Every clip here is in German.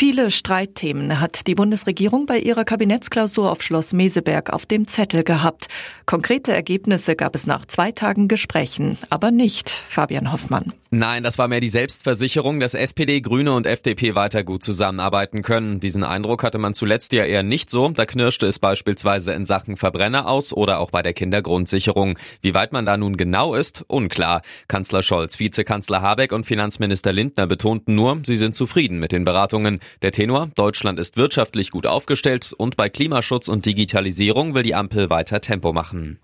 Viele Streitthemen hat die Bundesregierung bei ihrer Kabinettsklausur auf Schloss Meseberg auf dem Zettel gehabt. Konkrete Ergebnisse gab es nach zwei Tagen Gesprächen, aber nicht Fabian Hoffmann. Nein, das war mehr die Selbstversicherung, dass SPD, Grüne und FDP weiter gut zusammenarbeiten können. Diesen Eindruck hatte man zuletzt ja eher nicht so. Da knirschte es beispielsweise in Sachen Verbrenner aus oder auch bei der Kindergrundsicherung. Wie weit man da nun genau ist, unklar. Kanzler Scholz, Vizekanzler Habeck und Finanzminister Lindner betonten nur, sie sind zufrieden mit den Beratungen. Der Tenor, Deutschland ist wirtschaftlich gut aufgestellt und bei Klimaschutz und Digitalisierung will die Ampel weiter Tempo machen.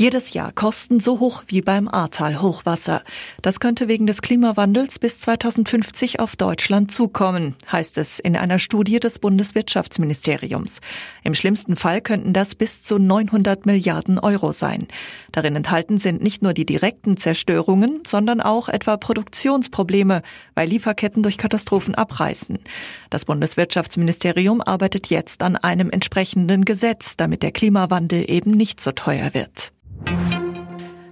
Jedes Jahr Kosten so hoch wie beim Ahrtal Hochwasser. Das könnte wegen des Klimawandels bis 2050 auf Deutschland zukommen, heißt es in einer Studie des Bundeswirtschaftsministeriums. Im schlimmsten Fall könnten das bis zu 900 Milliarden Euro sein. Darin enthalten sind nicht nur die direkten Zerstörungen, sondern auch etwa Produktionsprobleme, weil Lieferketten durch Katastrophen abreißen. Das Bundeswirtschaftsministerium arbeitet jetzt an einem entsprechenden Gesetz, damit der Klimawandel eben nicht so teuer wird.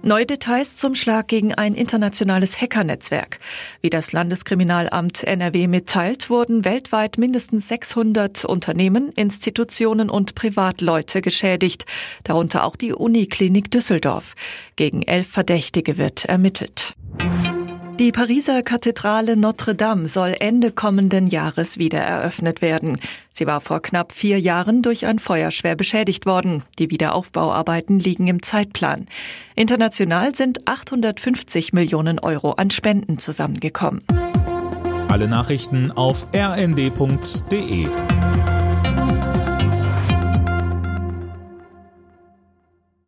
Neue Details zum Schlag gegen ein internationales Hackernetzwerk. Wie das Landeskriminalamt NRW mitteilt, wurden weltweit mindestens 600 Unternehmen, Institutionen und Privatleute geschädigt, darunter auch die Uniklinik Düsseldorf. Gegen elf Verdächtige wird ermittelt. Die Pariser Kathedrale Notre Dame soll Ende kommenden Jahres wieder eröffnet werden. Sie war vor knapp vier Jahren durch ein Feuer schwer beschädigt worden. Die Wiederaufbauarbeiten liegen im Zeitplan. International sind 850 Millionen Euro an Spenden zusammengekommen. Alle Nachrichten auf rnd.de